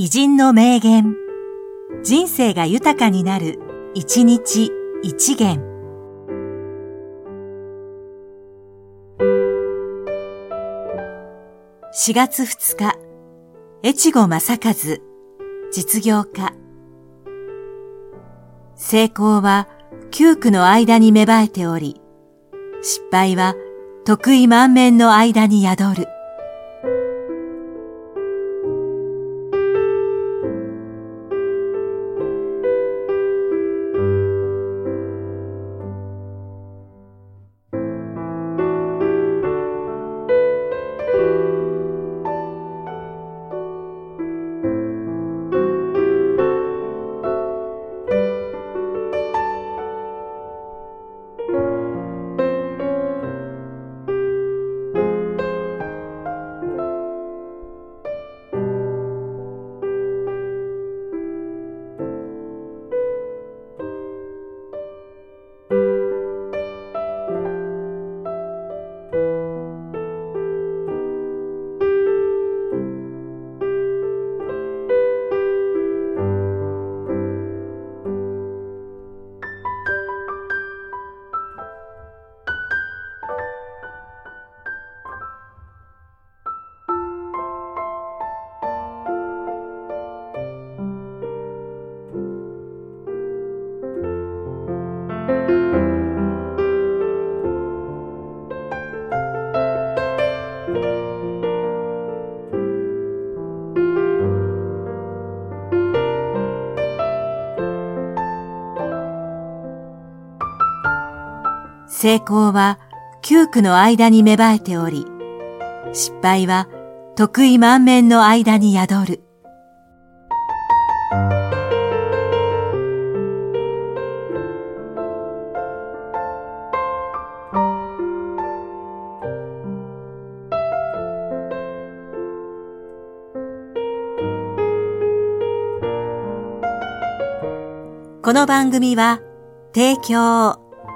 偉人の名言。人生が豊かになる、一日一元。4月2日、越後正和、実業家。成功は窮苦の間に芽生えており、失敗は得意満面の間に宿る。成功は窮苦の間に芽生えており、失敗は得意満面の間に宿る。この番組は、提供、